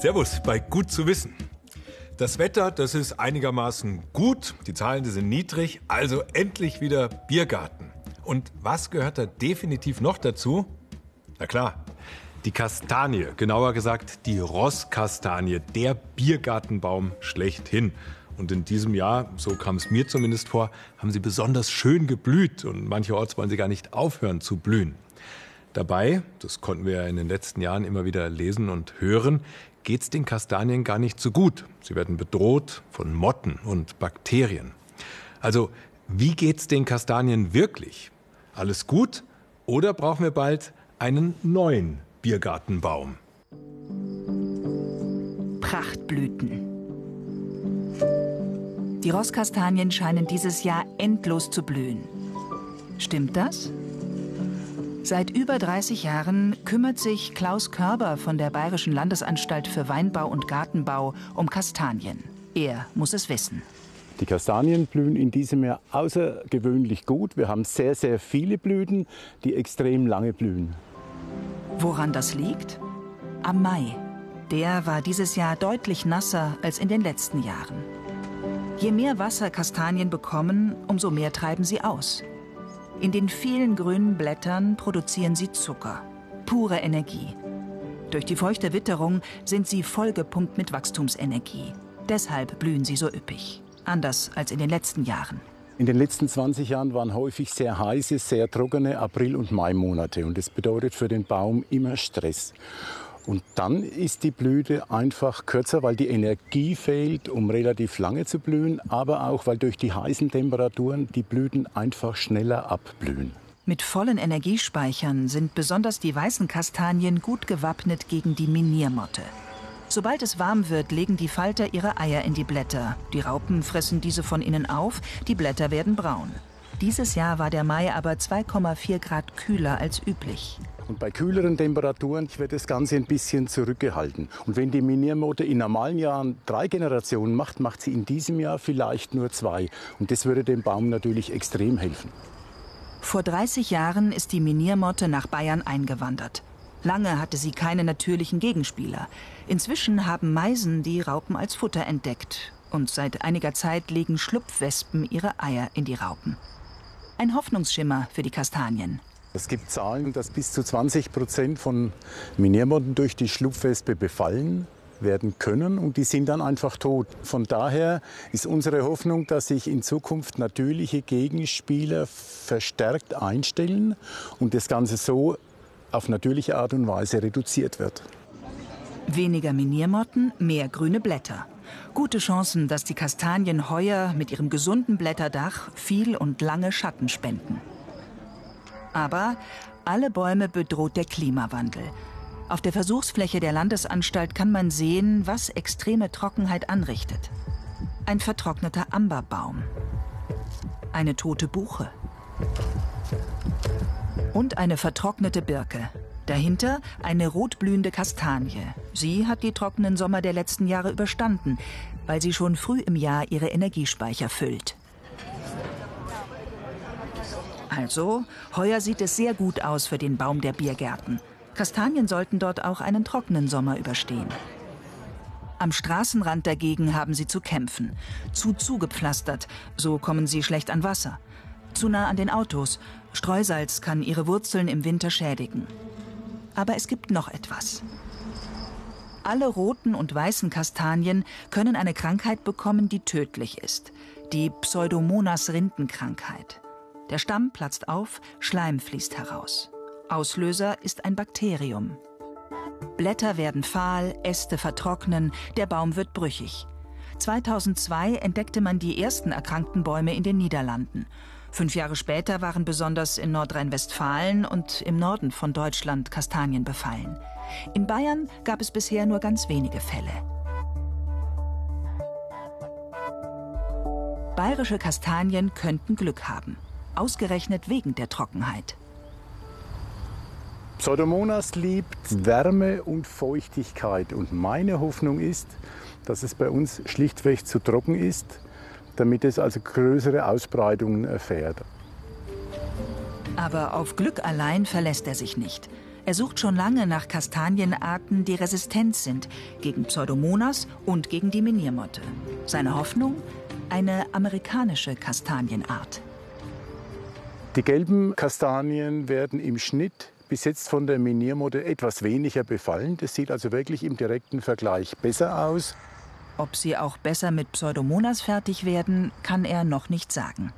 Servus bei Gut zu wissen. Das Wetter, das ist einigermaßen gut, die Zahlen die sind niedrig, also endlich wieder Biergarten. Und was gehört da definitiv noch dazu? Na klar, die Kastanie, genauer gesagt die Rosskastanie, der Biergartenbaum schlechthin. Und in diesem Jahr, so kam es mir zumindest vor, haben sie besonders schön geblüht und mancherorts wollen sie gar nicht aufhören zu blühen. Dabei, das konnten wir ja in den letzten Jahren immer wieder lesen und hören, geht es den Kastanien gar nicht so gut. Sie werden bedroht von Motten und Bakterien. Also, wie geht's den Kastanien wirklich? Alles gut? Oder brauchen wir bald einen neuen Biergartenbaum? Prachtblüten. Die Rosskastanien scheinen dieses Jahr endlos zu blühen. Stimmt das? Seit über 30 Jahren kümmert sich Klaus Körber von der Bayerischen Landesanstalt für Weinbau und Gartenbau um Kastanien. Er muss es wissen. Die Kastanien blühen in diesem Jahr außergewöhnlich gut. Wir haben sehr, sehr viele Blüten, die extrem lange blühen. Woran das liegt? Am Mai. Der war dieses Jahr deutlich nasser als in den letzten Jahren. Je mehr Wasser Kastanien bekommen, umso mehr treiben sie aus. In den vielen grünen Blättern produzieren sie Zucker, pure Energie. Durch die feuchte Witterung sind sie vollgepumpt mit Wachstumsenergie. Deshalb blühen sie so üppig. Anders als in den letzten Jahren. In den letzten 20 Jahren waren häufig sehr heiße, sehr trockene April- und Mai-Monate. Und das bedeutet für den Baum immer Stress. Und dann ist die Blüte einfach kürzer, weil die Energie fehlt, um relativ lange zu blühen, aber auch, weil durch die heißen Temperaturen die Blüten einfach schneller abblühen. Mit vollen Energiespeichern sind besonders die weißen Kastanien gut gewappnet gegen die Miniermotte. Sobald es warm wird, legen die Falter ihre Eier in die Blätter. Die Raupen fressen diese von innen auf, die Blätter werden braun. Dieses Jahr war der Mai aber 2,4 Grad kühler als üblich. Und bei kühleren Temperaturen wird das Ganze ein bisschen zurückgehalten. Und wenn die Miniermotte in normalen Jahren drei Generationen macht, macht sie in diesem Jahr vielleicht nur zwei. Und das würde dem Baum natürlich extrem helfen. Vor 30 Jahren ist die Miniermotte nach Bayern eingewandert. Lange hatte sie keine natürlichen Gegenspieler. Inzwischen haben Meisen die Raupen als Futter entdeckt. Und seit einiger Zeit legen Schlupfwespen ihre Eier in die Raupen. Ein Hoffnungsschimmer für die Kastanien. Es gibt Zahlen, dass bis zu 20 Prozent von Miniermotten durch die Schlupfwespe befallen werden können und die sind dann einfach tot. Von daher ist unsere Hoffnung, dass sich in Zukunft natürliche Gegenspieler verstärkt einstellen und das Ganze so auf natürliche Art und Weise reduziert wird. Weniger Miniermotten, mehr grüne Blätter. Gute Chancen, dass die Kastanien heuer mit ihrem gesunden Blätterdach viel und lange Schatten spenden. Aber alle Bäume bedroht der Klimawandel. Auf der Versuchsfläche der Landesanstalt kann man sehen, was extreme Trockenheit anrichtet. Ein vertrockneter Amberbaum. Eine tote Buche. Und eine vertrocknete Birke. Dahinter eine rotblühende Kastanie. Sie hat die trockenen Sommer der letzten Jahre überstanden, weil sie schon früh im Jahr ihre Energiespeicher füllt. Also, heuer sieht es sehr gut aus für den Baum der Biergärten. Kastanien sollten dort auch einen trockenen Sommer überstehen. Am Straßenrand dagegen haben sie zu kämpfen. Zu zugepflastert, so kommen sie schlecht an Wasser. Zu nah an den Autos. Streusalz kann ihre Wurzeln im Winter schädigen. Aber es gibt noch etwas. Alle roten und weißen Kastanien können eine Krankheit bekommen, die tödlich ist. Die Pseudomonas-Rindenkrankheit. Der Stamm platzt auf, Schleim fließt heraus. Auslöser ist ein Bakterium. Blätter werden fahl, Äste vertrocknen, der Baum wird brüchig. 2002 entdeckte man die ersten erkrankten Bäume in den Niederlanden. Fünf Jahre später waren besonders in Nordrhein-Westfalen und im Norden von Deutschland Kastanien befallen. In Bayern gab es bisher nur ganz wenige Fälle. Bayerische Kastanien könnten Glück haben ausgerechnet wegen der Trockenheit. Pseudomonas liebt Wärme und Feuchtigkeit und meine Hoffnung ist, dass es bei uns schlichtweg zu trocken ist, damit es also größere Ausbreitungen erfährt. Aber auf Glück allein verlässt er sich nicht. Er sucht schon lange nach Kastanienarten, die resistent sind gegen Pseudomonas und gegen die Miniermotte. Seine Hoffnung? Eine amerikanische Kastanienart. Die gelben Kastanien werden im Schnitt bis jetzt von der Miniermotte etwas weniger befallen. Das sieht also wirklich im direkten Vergleich besser aus. Ob sie auch besser mit Pseudomonas fertig werden, kann er noch nicht sagen.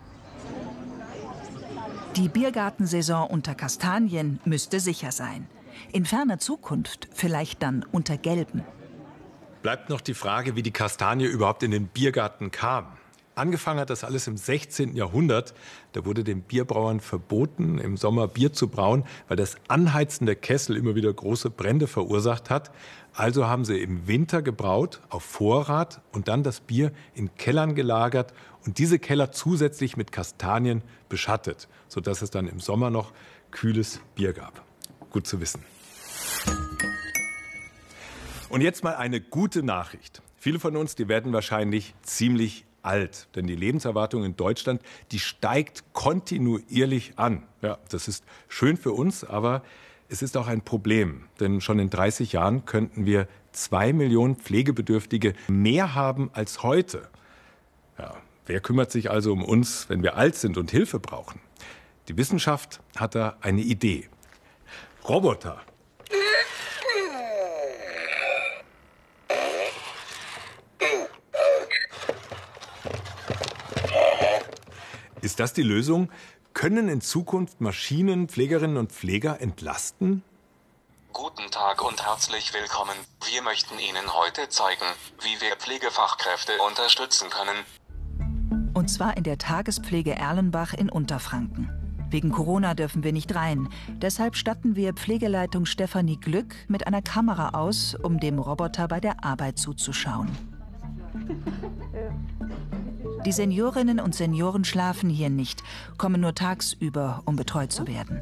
Die Biergartensaison unter Kastanien müsste sicher sein. In ferner Zukunft vielleicht dann unter Gelben. Bleibt noch die Frage, wie die Kastanie überhaupt in den Biergarten kam. Angefangen hat das alles im 16. Jahrhundert. Da wurde den Bierbrauern verboten, im Sommer Bier zu brauen, weil das Anheizen der Kessel immer wieder große Brände verursacht hat. Also haben sie im Winter gebraut, auf Vorrat und dann das Bier in Kellern gelagert und diese Keller zusätzlich mit Kastanien beschattet, sodass es dann im Sommer noch kühles Bier gab. Gut zu wissen. Und jetzt mal eine gute Nachricht. Viele von uns, die werden wahrscheinlich ziemlich alt, denn die Lebenserwartung in Deutschland, die steigt kontinuierlich an. Ja, das ist schön für uns, aber es ist auch ein Problem, denn schon in 30 Jahren könnten wir zwei Millionen Pflegebedürftige mehr haben als heute. Ja, wer kümmert sich also um uns, wenn wir alt sind und Hilfe brauchen? Die Wissenschaft hat da eine Idee. Roboter. Ist das die Lösung? Können in Zukunft Maschinen Pflegerinnen und Pfleger entlasten? Guten Tag und herzlich willkommen. Wir möchten Ihnen heute zeigen, wie wir Pflegefachkräfte unterstützen können. Und zwar in der Tagespflege Erlenbach in Unterfranken. Wegen Corona dürfen wir nicht rein. Deshalb statten wir Pflegeleitung Stefanie Glück mit einer Kamera aus, um dem Roboter bei der Arbeit zuzuschauen. Die Seniorinnen und Senioren schlafen hier nicht, kommen nur tagsüber, um betreut zu werden.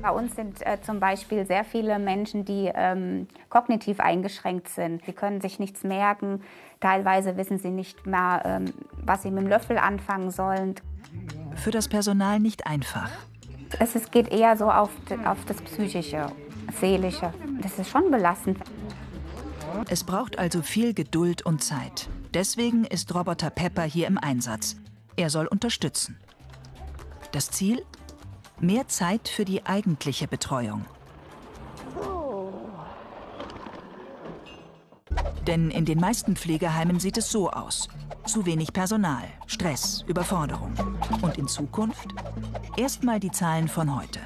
Bei uns sind äh, zum Beispiel sehr viele Menschen, die ähm, kognitiv eingeschränkt sind. Sie können sich nichts merken. Teilweise wissen sie nicht mehr, ähm, was sie mit dem Löffel anfangen sollen. Für das Personal nicht einfach. Es, es geht eher so auf, auf das Psychische, Seelische. Das ist schon belastend. Es braucht also viel Geduld und Zeit. Deswegen ist Roboter Pepper hier im Einsatz. Er soll unterstützen. Das Ziel? Mehr Zeit für die eigentliche Betreuung. Denn in den meisten Pflegeheimen sieht es so aus. Zu wenig Personal, Stress, Überforderung. Und in Zukunft? Erstmal die Zahlen von heute.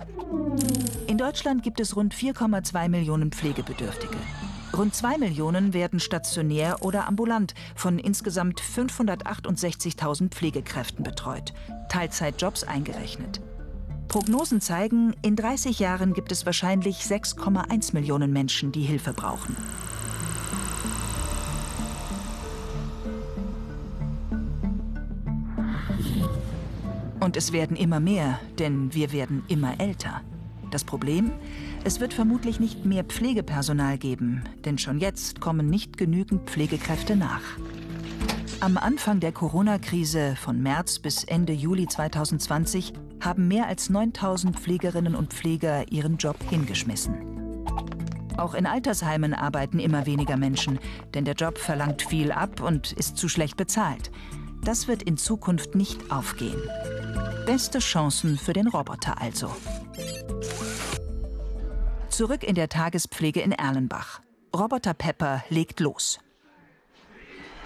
In Deutschland gibt es rund 4,2 Millionen Pflegebedürftige. Rund zwei Millionen werden stationär oder ambulant von insgesamt 568.000 Pflegekräften betreut, Teilzeitjobs eingerechnet. Prognosen zeigen, in 30 Jahren gibt es wahrscheinlich 6,1 Millionen Menschen, die Hilfe brauchen. Und es werden immer mehr, denn wir werden immer älter. Das Problem? Es wird vermutlich nicht mehr Pflegepersonal geben, denn schon jetzt kommen nicht genügend Pflegekräfte nach. Am Anfang der Corona-Krise von März bis Ende Juli 2020 haben mehr als 9000 Pflegerinnen und Pfleger ihren Job hingeschmissen. Auch in Altersheimen arbeiten immer weniger Menschen, denn der Job verlangt viel ab und ist zu schlecht bezahlt. Das wird in Zukunft nicht aufgehen. Beste Chancen für den Roboter also. Zurück in der Tagespflege in Erlenbach. Roboter Pepper legt los.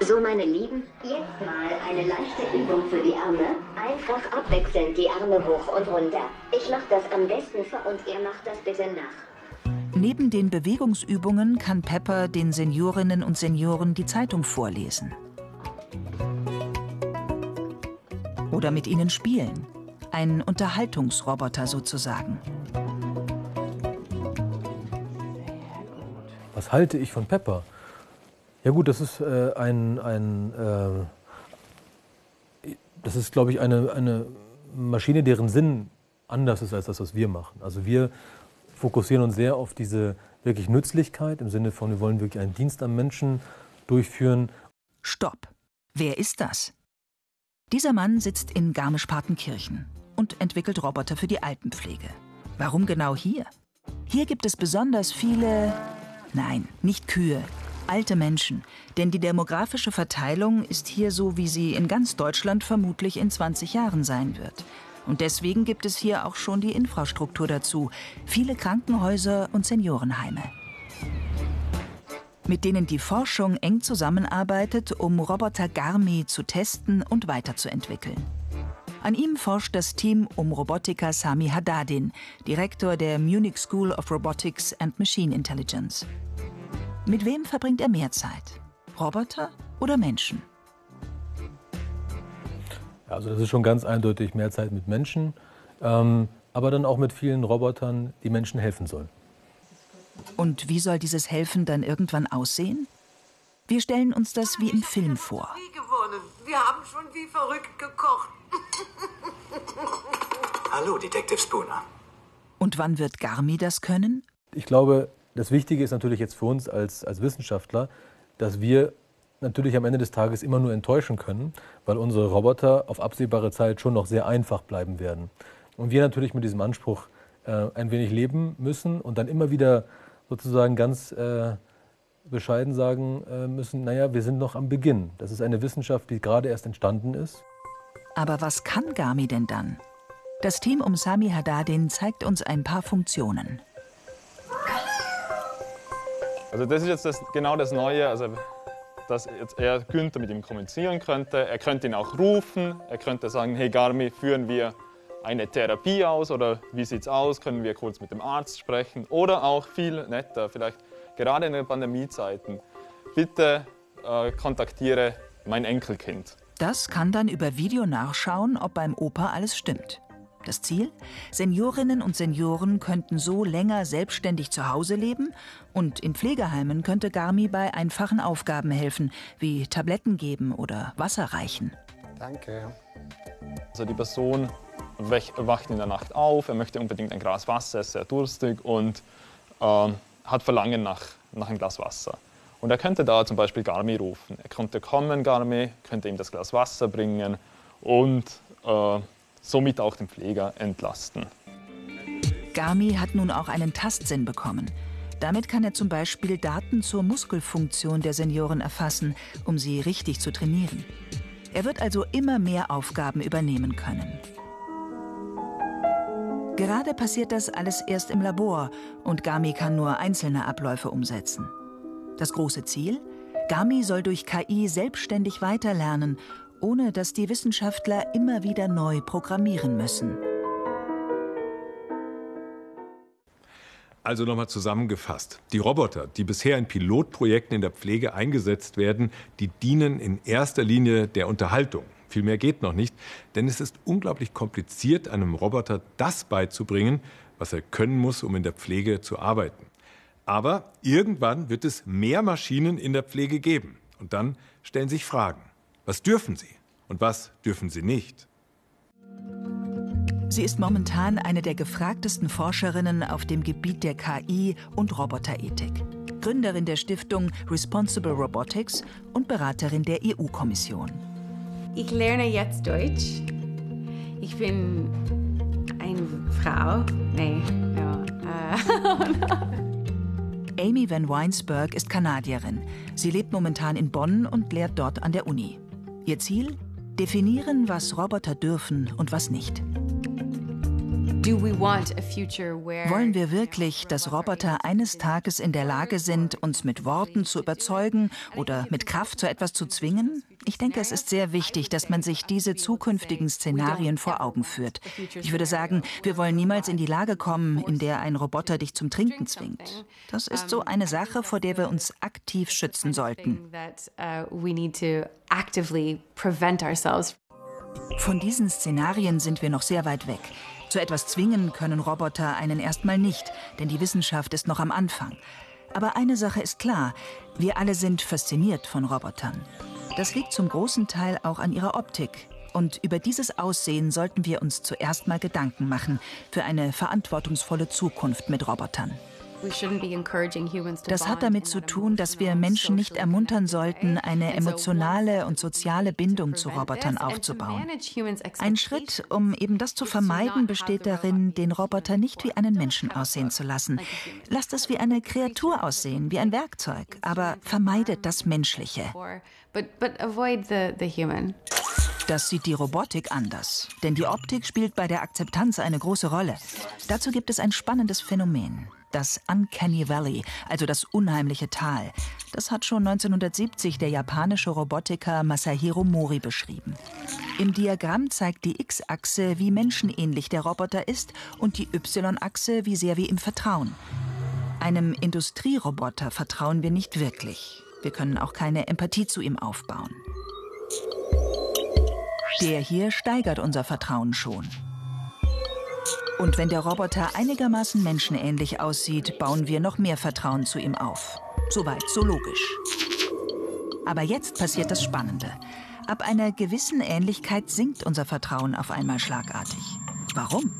So, meine Lieben, jetzt mal eine leichte Übung für die Arme. Einfach abwechselnd die Arme hoch und runter. Ich mache das am besten vor und ihr macht das bitte nach. Neben den Bewegungsübungen kann Pepper den Seniorinnen und Senioren die Zeitung vorlesen. Oder mit ihnen spielen. Ein Unterhaltungsroboter sozusagen. Was halte ich von Pepper? Ja gut, das ist äh, ein, ein äh, das ist, glaube ich, eine, eine Maschine, deren Sinn anders ist als das, was wir machen. Also wir fokussieren uns sehr auf diese wirklich Nützlichkeit im Sinne von, wir wollen wirklich einen Dienst am Menschen durchführen. Stopp. Wer ist das? Dieser Mann sitzt in Garmisch-Partenkirchen und entwickelt Roboter für die Altenpflege. Warum genau hier? Hier gibt es besonders viele, nein, nicht Kühe, alte Menschen. Denn die demografische Verteilung ist hier so, wie sie in ganz Deutschland vermutlich in 20 Jahren sein wird. Und deswegen gibt es hier auch schon die Infrastruktur dazu. Viele Krankenhäuser und Seniorenheime. Mit denen die Forschung eng zusammenarbeitet, um Roboter Garmi zu testen und weiterzuentwickeln. An ihm forscht das Team um Robotiker Sami Haddadin, Direktor der Munich School of Robotics and Machine Intelligence. Mit wem verbringt er mehr Zeit? Roboter oder Menschen? Also das ist schon ganz eindeutig mehr Zeit mit Menschen, ähm, aber dann auch mit vielen Robotern, die Menschen helfen sollen. Und wie soll dieses Helfen dann irgendwann aussehen? Wir stellen uns das wie im Film vor. Wir haben schon wie verrückt gekocht. Hallo, Detective Spooner. Und wann wird Garmi das können? Ich glaube, das Wichtige ist natürlich jetzt für uns als, als Wissenschaftler, dass wir natürlich am Ende des Tages immer nur enttäuschen können, weil unsere Roboter auf absehbare Zeit schon noch sehr einfach bleiben werden. Und wir natürlich mit diesem Anspruch äh, ein wenig leben müssen und dann immer wieder sozusagen ganz äh, bescheiden sagen äh, müssen, naja, wir sind noch am Beginn. Das ist eine Wissenschaft, die gerade erst entstanden ist. Aber was kann Gami denn dann? Das Team um Sami Haddadin zeigt uns ein paar Funktionen. Also das ist jetzt das, genau das Neue, also dass jetzt er Günther mit ihm kommunizieren könnte. Er könnte ihn auch rufen, er könnte sagen, hey Garmi, führen wir eine Therapie aus oder wie sieht es aus, können wir kurz mit dem Arzt sprechen oder auch viel netter, vielleicht gerade in den Pandemiezeiten, bitte äh, kontaktiere mein Enkelkind. Das kann dann über Video nachschauen, ob beim Opa alles stimmt. Das Ziel? Seniorinnen und Senioren könnten so länger selbstständig zu Hause leben und in Pflegeheimen könnte Garmi bei einfachen Aufgaben helfen, wie Tabletten geben oder Wasser reichen. Danke. Also die Person wacht in der Nacht auf, er möchte unbedingt ein Glas Wasser, ist sehr durstig und äh, hat Verlangen nach, nach einem Glas Wasser. Und er könnte da zum Beispiel Garmi rufen. Er könnte kommen, Garmi, könnte ihm das Glas Wasser bringen und äh, somit auch den Pfleger entlasten. Garmi hat nun auch einen Tastsinn bekommen. Damit kann er zum Beispiel Daten zur Muskelfunktion der Senioren erfassen, um sie richtig zu trainieren. Er wird also immer mehr Aufgaben übernehmen können. Gerade passiert das alles erst im Labor und Gami kann nur einzelne Abläufe umsetzen. Das große Ziel? Gami soll durch KI selbstständig weiterlernen ohne dass die Wissenschaftler immer wieder neu programmieren müssen. Also nochmal zusammengefasst. Die Roboter, die bisher in Pilotprojekten in der Pflege eingesetzt werden, die dienen in erster Linie der Unterhaltung. Viel mehr geht noch nicht, denn es ist unglaublich kompliziert, einem Roboter das beizubringen, was er können muss, um in der Pflege zu arbeiten. Aber irgendwann wird es mehr Maschinen in der Pflege geben. Und dann stellen sich Fragen. Was dürfen sie und was dürfen sie nicht? Sie ist momentan eine der gefragtesten Forscherinnen auf dem Gebiet der KI und Roboterethik. Gründerin der Stiftung Responsible Robotics und Beraterin der EU-Kommission. Ich lerne jetzt Deutsch. Ich bin eine Frau. Nee, ja. Äh, Amy Van Weinsberg ist Kanadierin. Sie lebt momentan in Bonn und lehrt dort an der Uni. Ihr Ziel? Definieren, was Roboter dürfen und was nicht. Wollen wir wirklich, dass Roboter eines Tages in der Lage sind, uns mit Worten zu überzeugen oder mit Kraft zu etwas zu zwingen? Ich denke, es ist sehr wichtig, dass man sich diese zukünftigen Szenarien vor Augen führt. Ich würde sagen, wir wollen niemals in die Lage kommen, in der ein Roboter dich zum Trinken zwingt. Das ist so eine Sache, vor der wir uns aktiv schützen sollten. Von diesen Szenarien sind wir noch sehr weit weg. Zu etwas zwingen können Roboter einen erstmal nicht, denn die Wissenschaft ist noch am Anfang. Aber eine Sache ist klar, wir alle sind fasziniert von Robotern. Das liegt zum großen Teil auch an ihrer Optik. Und über dieses Aussehen sollten wir uns zuerst mal Gedanken machen für eine verantwortungsvolle Zukunft mit Robotern. Das hat damit zu tun, dass wir Menschen nicht ermuntern sollten, eine emotionale und soziale Bindung zu Robotern aufzubauen. Ein Schritt, um eben das zu vermeiden, besteht darin, den Roboter nicht wie einen Menschen aussehen zu lassen. Lasst es wie eine Kreatur aussehen, wie ein Werkzeug, aber vermeidet das Menschliche. Das sieht die Robotik anders, denn die Optik spielt bei der Akzeptanz eine große Rolle. Dazu gibt es ein spannendes Phänomen das Uncanny Valley, also das unheimliche Tal. Das hat schon 1970 der japanische Robotiker Masahiro Mori beschrieben. Im Diagramm zeigt die X-Achse, wie menschenähnlich der Roboter ist, und die Y-Achse, wie sehr wir ihm vertrauen. Einem Industrieroboter vertrauen wir nicht wirklich. Wir können auch keine Empathie zu ihm aufbauen. Der hier steigert unser Vertrauen schon. Und wenn der Roboter einigermaßen menschenähnlich aussieht, bauen wir noch mehr Vertrauen zu ihm auf. Soweit, so logisch. Aber jetzt passiert das Spannende. Ab einer gewissen Ähnlichkeit sinkt unser Vertrauen auf einmal schlagartig. Warum?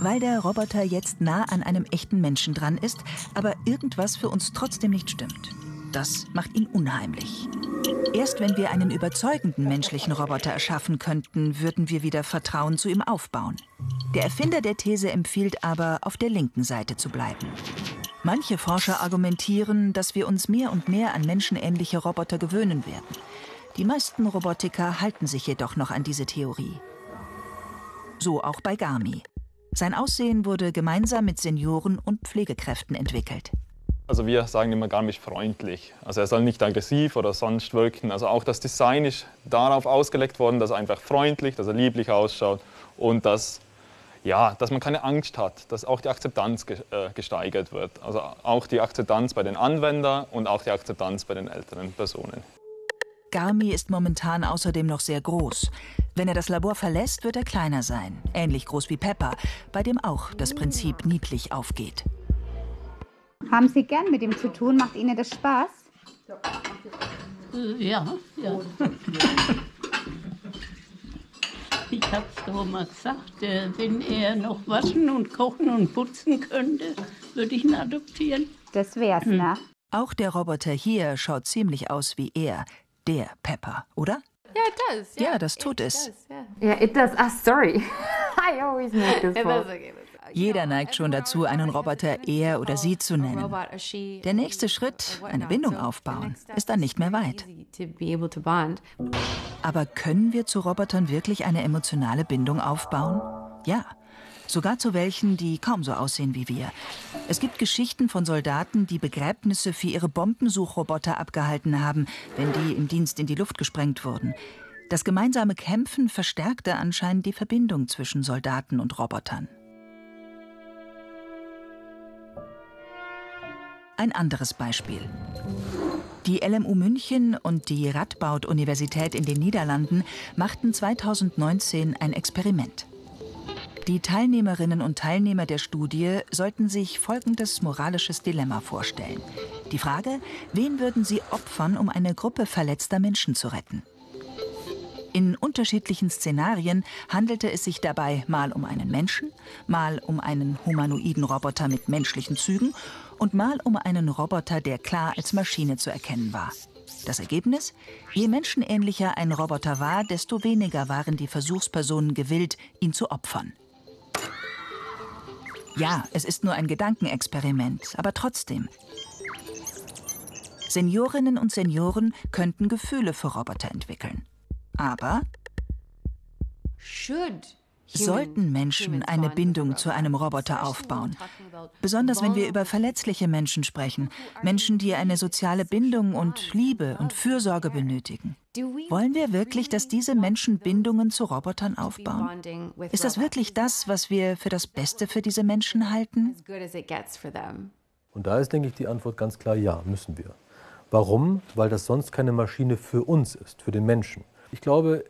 Weil der Roboter jetzt nah an einem echten Menschen dran ist, aber irgendwas für uns trotzdem nicht stimmt. Das macht ihn unheimlich. Erst wenn wir einen überzeugenden menschlichen Roboter erschaffen könnten, würden wir wieder Vertrauen zu ihm aufbauen. Der Erfinder der These empfiehlt aber, auf der linken Seite zu bleiben. Manche Forscher argumentieren, dass wir uns mehr und mehr an menschenähnliche Roboter gewöhnen werden. Die meisten Robotiker halten sich jedoch noch an diese Theorie. So auch bei Garmi. Sein Aussehen wurde gemeinsam mit Senioren und Pflegekräften entwickelt. Also wir sagen immer gar nicht freundlich. Also er soll nicht aggressiv oder sonst wirken. Also auch das Design ist darauf ausgelegt worden, dass er einfach freundlich, dass er lieblich ausschaut und dass, ja, dass man keine Angst hat, dass auch die Akzeptanz äh, gesteigert wird. Also auch die Akzeptanz bei den Anwendern und auch die Akzeptanz bei den älteren Personen. Garmi ist momentan außerdem noch sehr groß. Wenn er das Labor verlässt, wird er kleiner sein, ähnlich groß wie Pepper, bei dem auch das Prinzip niedlich aufgeht. Haben Sie gern mit ihm zu tun? Macht Ihnen das Spaß? Ja, ja. Ich habe es doch mal gesagt, äh, wenn er noch waschen und kochen und putzen könnte, würde ich ihn adoptieren. Das wär's, hm. ne? Auch der Roboter hier schaut ziemlich aus wie er, der Pepper, oder? Yeah, it does. Yeah, ja, das tut es. Ja, yeah. it does. Ah, sorry. I always make this yeah, jeder neigt schon dazu, einen Roboter er oder sie zu nennen. Der nächste Schritt, eine Bindung aufbauen, ist dann nicht mehr weit. Aber können wir zu Robotern wirklich eine emotionale Bindung aufbauen? Ja. Sogar zu welchen, die kaum so aussehen wie wir. Es gibt Geschichten von Soldaten, die Begräbnisse für ihre Bombensuchroboter abgehalten haben, wenn die im Dienst in die Luft gesprengt wurden. Das gemeinsame Kämpfen verstärkte anscheinend die Verbindung zwischen Soldaten und Robotern. Ein anderes Beispiel. Die LMU München und die Radboud-Universität in den Niederlanden machten 2019 ein Experiment. Die Teilnehmerinnen und Teilnehmer der Studie sollten sich folgendes moralisches Dilemma vorstellen. Die Frage, wen würden sie opfern, um eine Gruppe verletzter Menschen zu retten? In unterschiedlichen Szenarien handelte es sich dabei mal um einen Menschen, mal um einen humanoiden Roboter mit menschlichen Zügen und mal um einen Roboter, der klar als Maschine zu erkennen war. Das Ergebnis? Je menschenähnlicher ein Roboter war, desto weniger waren die Versuchspersonen gewillt, ihn zu opfern. Ja, es ist nur ein Gedankenexperiment, aber trotzdem. Seniorinnen und Senioren könnten Gefühle für Roboter entwickeln. Aber sollten Menschen eine Bindung zu einem Roboter aufbauen. Besonders wenn wir über verletzliche Menschen sprechen, Menschen, die eine soziale Bindung und Liebe und Fürsorge benötigen. Wollen wir wirklich, dass diese Menschen Bindungen zu Robotern aufbauen? Ist das wirklich das, was wir für das Beste für diese Menschen halten? Und da ist, denke ich, die Antwort ganz klar, ja, müssen wir. Warum? Weil das sonst keine Maschine für uns ist, für den Menschen. Ich glaube,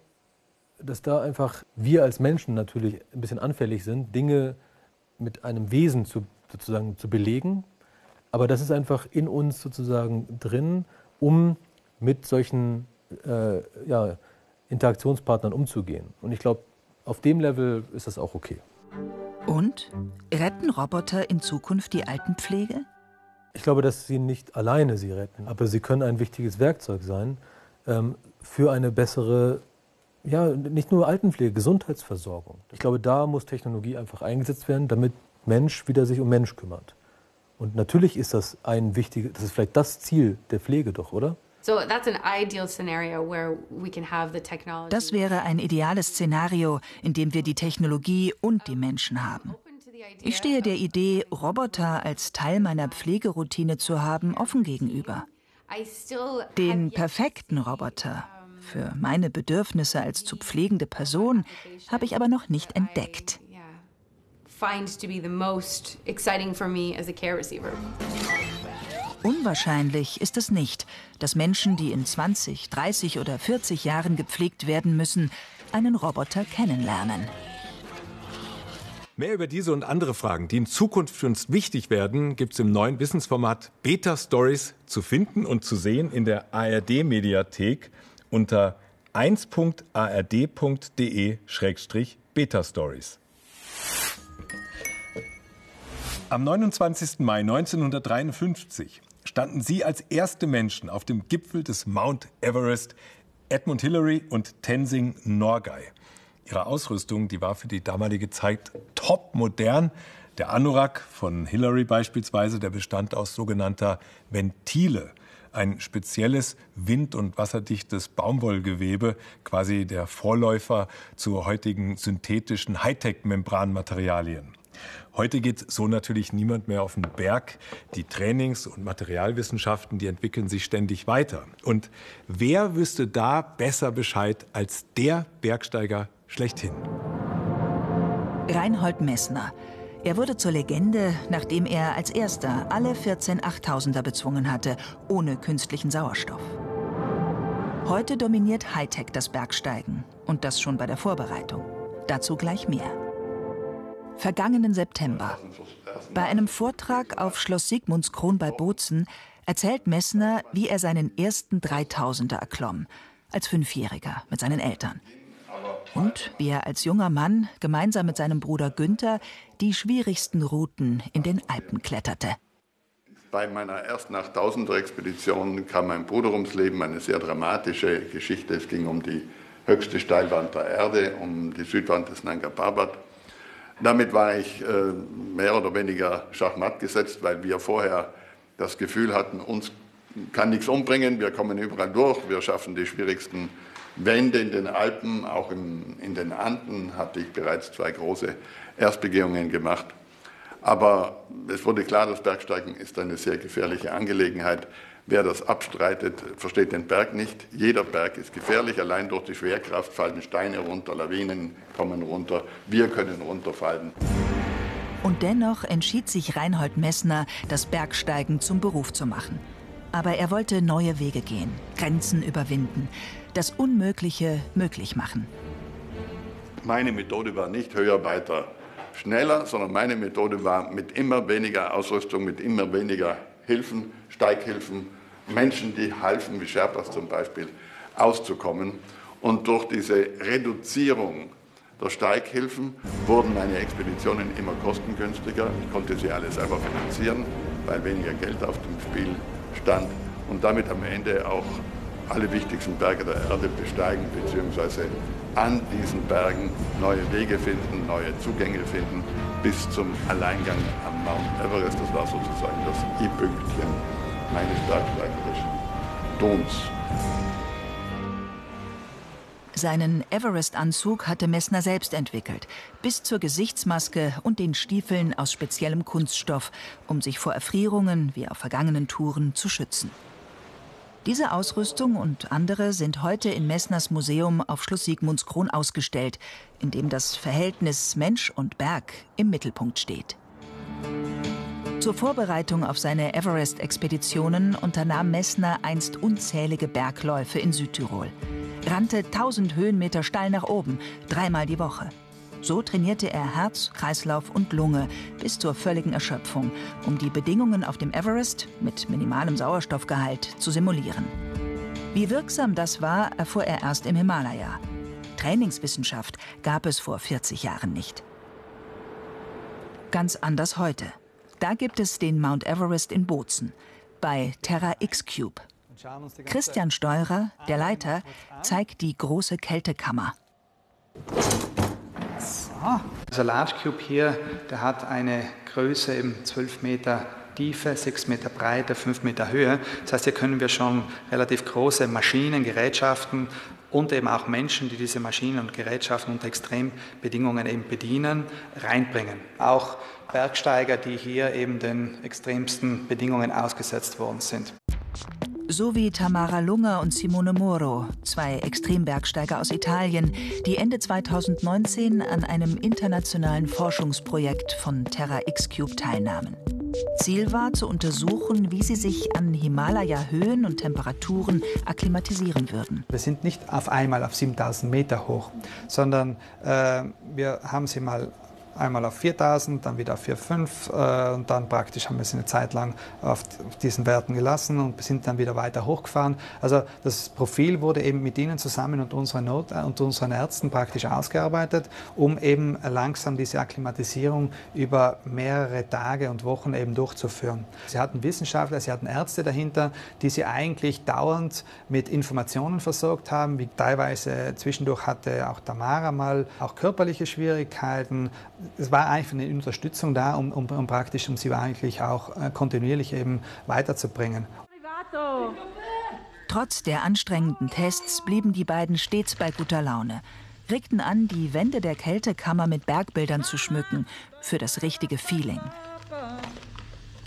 dass da einfach wir als Menschen natürlich ein bisschen anfällig sind, Dinge mit einem Wesen zu, sozusagen zu belegen. Aber das ist einfach in uns sozusagen drin, um mit solchen äh, ja, Interaktionspartnern umzugehen. Und ich glaube, auf dem Level ist das auch okay. Und retten Roboter in Zukunft die Altenpflege? Ich glaube, dass sie nicht alleine sie retten, aber sie können ein wichtiges Werkzeug sein ähm, für eine bessere, ja, nicht nur Altenpflege, Gesundheitsversorgung. Ich glaube, da muss Technologie einfach eingesetzt werden, damit Mensch wieder sich um Mensch kümmert. Und natürlich ist das ein wichtiges, das ist vielleicht das Ziel der Pflege doch, oder? Das wäre ein ideales Szenario, in dem wir die Technologie und die Menschen haben. Ich stehe der Idee, Roboter als Teil meiner Pflegeroutine zu haben, offen gegenüber. Den perfekten Roboter für meine Bedürfnisse als zu pflegende Person habe ich aber noch nicht entdeckt. Unwahrscheinlich ist es nicht, dass Menschen, die in 20, 30 oder 40 Jahren gepflegt werden müssen, einen Roboter kennenlernen. Mehr über diese und andere Fragen, die in Zukunft für uns wichtig werden, gibt es im neuen Wissensformat Beta Stories zu finden und zu sehen in der ARD-Mediathek unter 1.ard.de-beta Stories. Am 29. Mai 1953 standen sie als erste Menschen auf dem Gipfel des Mount Everest, Edmund Hillary und Tenzing Norgay. Ihre Ausrüstung, die war für die damalige Zeit top modern. Der Anorak von Hillary beispielsweise, der bestand aus sogenannter Ventile, ein spezielles wind- und wasserdichtes Baumwollgewebe, quasi der Vorläufer zu heutigen synthetischen Hightech-Membranmaterialien. Heute geht so natürlich niemand mehr auf den Berg. Die Trainings- und Materialwissenschaften, die entwickeln sich ständig weiter. Und wer wüsste da besser Bescheid als der Bergsteiger schlechthin? Reinhold Messner. Er wurde zur Legende, nachdem er als erster alle 14 Achttausender bezwungen hatte, ohne künstlichen Sauerstoff. Heute dominiert Hightech das Bergsteigen und das schon bei der Vorbereitung. Dazu gleich mehr. Vergangenen September. Bei einem Vortrag auf Schloss Sigmundskron bei Bozen erzählt Messner, wie er seinen ersten Dreitausender erklomm, als Fünfjähriger mit seinen Eltern. Und wie er als junger Mann gemeinsam mit seinem Bruder Günther die schwierigsten Routen in den Alpen kletterte. Bei meiner ersten 8000er-Expedition kam mein Bruder ums Leben, eine sehr dramatische Geschichte. Es ging um die höchste Steilwand der Erde, um die Südwand des Nanga Parbat. Damit war ich äh, mehr oder weniger schachmatt gesetzt, weil wir vorher das Gefühl hatten, uns kann nichts umbringen, wir kommen überall durch, wir schaffen die schwierigsten Wände in den Alpen, auch im, in den Anden hatte ich bereits zwei große Erstbegehungen gemacht. Aber es wurde klar, das Bergsteigen ist eine sehr gefährliche Angelegenheit. Wer das abstreitet, versteht den Berg nicht. Jeder Berg ist gefährlich. Allein durch die Schwerkraft fallen Steine runter, Lawinen kommen runter. Wir können runterfallen. Und dennoch entschied sich Reinhold Messner, das Bergsteigen zum Beruf zu machen. Aber er wollte neue Wege gehen, Grenzen überwinden, das Unmögliche möglich machen. Meine Methode war nicht höher, weiter, schneller, sondern meine Methode war mit immer weniger Ausrüstung, mit immer weniger Hilfen, Steighilfen, Menschen, die halfen, wie Sherpas zum Beispiel, auszukommen. Und durch diese Reduzierung der Steighilfen wurden meine Expeditionen immer kostengünstiger. Ich konnte sie alle selber finanzieren, weil weniger Geld auf dem Spiel stand und damit am Ende auch alle wichtigsten Berge der Erde besteigen bzw. an diesen Bergen neue Wege finden, neue Zugänge finden, bis zum Alleingang am Mount Everest. Das war sozusagen das I-Pünktchen meines bergsteigerischen Tons. Seinen Everest-Anzug hatte Messner selbst entwickelt, bis zur Gesichtsmaske und den Stiefeln aus speziellem Kunststoff, um sich vor Erfrierungen wie auf vergangenen Touren zu schützen. Diese Ausrüstung und andere sind heute in Messners Museum auf Schloss Sigmundskron ausgestellt, in dem das Verhältnis Mensch und Berg im Mittelpunkt steht. Zur Vorbereitung auf seine Everest-Expeditionen unternahm Messner einst unzählige Bergläufe in Südtirol rannte 1000 Höhenmeter steil nach oben, dreimal die Woche. So trainierte er Herz, Kreislauf und Lunge bis zur völligen Erschöpfung, um die Bedingungen auf dem Everest mit minimalem Sauerstoffgehalt zu simulieren. Wie wirksam das war, erfuhr er erst im Himalaya. Trainingswissenschaft gab es vor 40 Jahren nicht. Ganz anders heute. Da gibt es den Mount Everest in Bozen bei Terra X Cube. Christian Steurer, der Leiter, zeigt die große Kältekammer. Dieser Large Cube hier, der hat eine Größe eben 12 Meter Tiefe, 6 Meter Breite, 5 Meter Höhe. Das heißt, hier können wir schon relativ große Maschinen, Gerätschaften und eben auch Menschen, die diese Maschinen und Gerätschaften unter Extrembedingungen eben bedienen, reinbringen. Auch Bergsteiger, die hier eben den extremsten Bedingungen ausgesetzt worden sind. So wie Tamara Lunger und Simone Moro, zwei Extrembergsteiger aus Italien, die Ende 2019 an einem internationalen Forschungsprojekt von Terra X-Cube teilnahmen. Ziel war zu untersuchen, wie sie sich an Himalaya-Höhen und Temperaturen akklimatisieren würden. Wir sind nicht auf einmal auf 7000 Meter hoch, sondern äh, wir haben sie mal einmal auf 4000, dann wieder auf 4,5 äh, und dann praktisch haben wir sie eine Zeit lang auf, auf, diesen Werten gelassen und sind dann wieder weiter hochgefahren. Also das Profil wurde eben mit Ihnen zusammen und unseren, Not und unseren Ärzten praktisch ausgearbeitet, um eben langsam diese Akklimatisierung über mehrere Tage und Wochen eben durchzuführen. Sie hatten Wissenschaftler, sie hatten Ärzte dahinter, die sie eigentlich dauernd mit Informationen versorgt haben, wie teilweise zwischendurch hatte auch Tamara mal auch körperliche Schwierigkeiten, es war einfach eine Unterstützung da, um, um, um praktisch um sie eigentlich auch äh, kontinuierlich eben weiterzubringen. Trotz der anstrengenden Tests blieben die beiden stets bei guter Laune, regten an, die Wände der Kältekammer mit Bergbildern zu schmücken, für das richtige Feeling.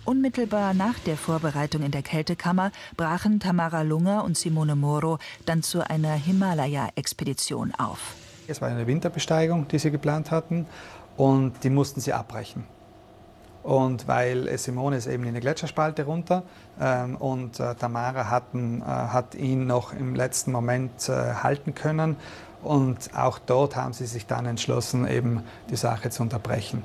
Unmittelbar nach der Vorbereitung in der Kältekammer brachen Tamara Lunger und Simone Moro dann zu einer Himalaya-Expedition auf. Es war eine Winterbesteigung, die sie geplant hatten und die mussten sie abbrechen. Und weil Simone ist eben in eine Gletscherspalte runter ähm, und äh, Tamara hatten, äh, hat ihn noch im letzten Moment äh, halten können. Und auch dort haben sie sich dann entschlossen, eben die Sache zu unterbrechen.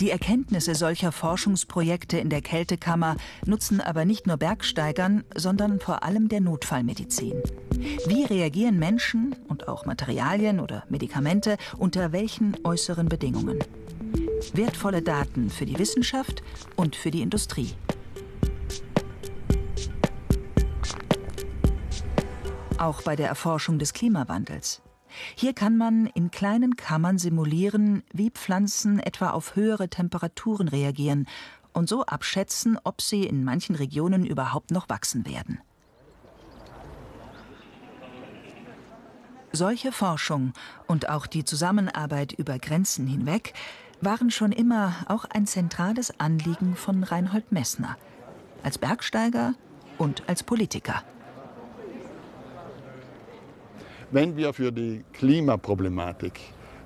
Die Erkenntnisse solcher Forschungsprojekte in der Kältekammer nutzen aber nicht nur Bergsteigern, sondern vor allem der Notfallmedizin. Wie reagieren Menschen und auch Materialien oder Medikamente unter welchen äußeren Bedingungen? Wertvolle Daten für die Wissenschaft und für die Industrie. Auch bei der Erforschung des Klimawandels. Hier kann man in kleinen Kammern simulieren, wie Pflanzen etwa auf höhere Temperaturen reagieren und so abschätzen, ob sie in manchen Regionen überhaupt noch wachsen werden. Solche Forschung und auch die Zusammenarbeit über Grenzen hinweg waren schon immer auch ein zentrales Anliegen von Reinhold Messner, als Bergsteiger und als Politiker. Wenn wir für die Klimaproblematik,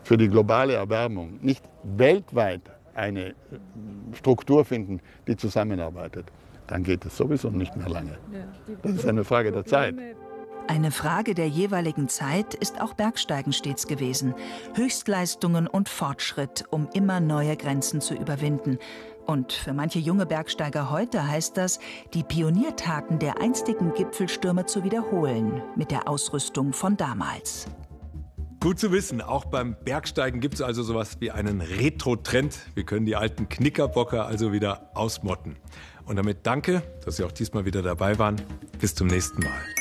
für die globale Erwärmung nicht weltweit eine äh, Struktur finden, die zusammenarbeitet, dann geht es sowieso nicht mehr lange. Das ist eine Frage der Zeit. Eine Frage der jeweiligen Zeit ist auch Bergsteigen stets gewesen. Höchstleistungen und Fortschritt, um immer neue Grenzen zu überwinden. Und für manche junge Bergsteiger heute heißt das, die Pioniertaten der einstigen Gipfelstürme zu wiederholen, mit der Ausrüstung von damals. Gut zu wissen, auch beim Bergsteigen gibt es also sowas wie einen Retro-Trend. Wir können die alten Knickerbocker also wieder ausmotten. Und damit danke, dass Sie auch diesmal wieder dabei waren. Bis zum nächsten Mal.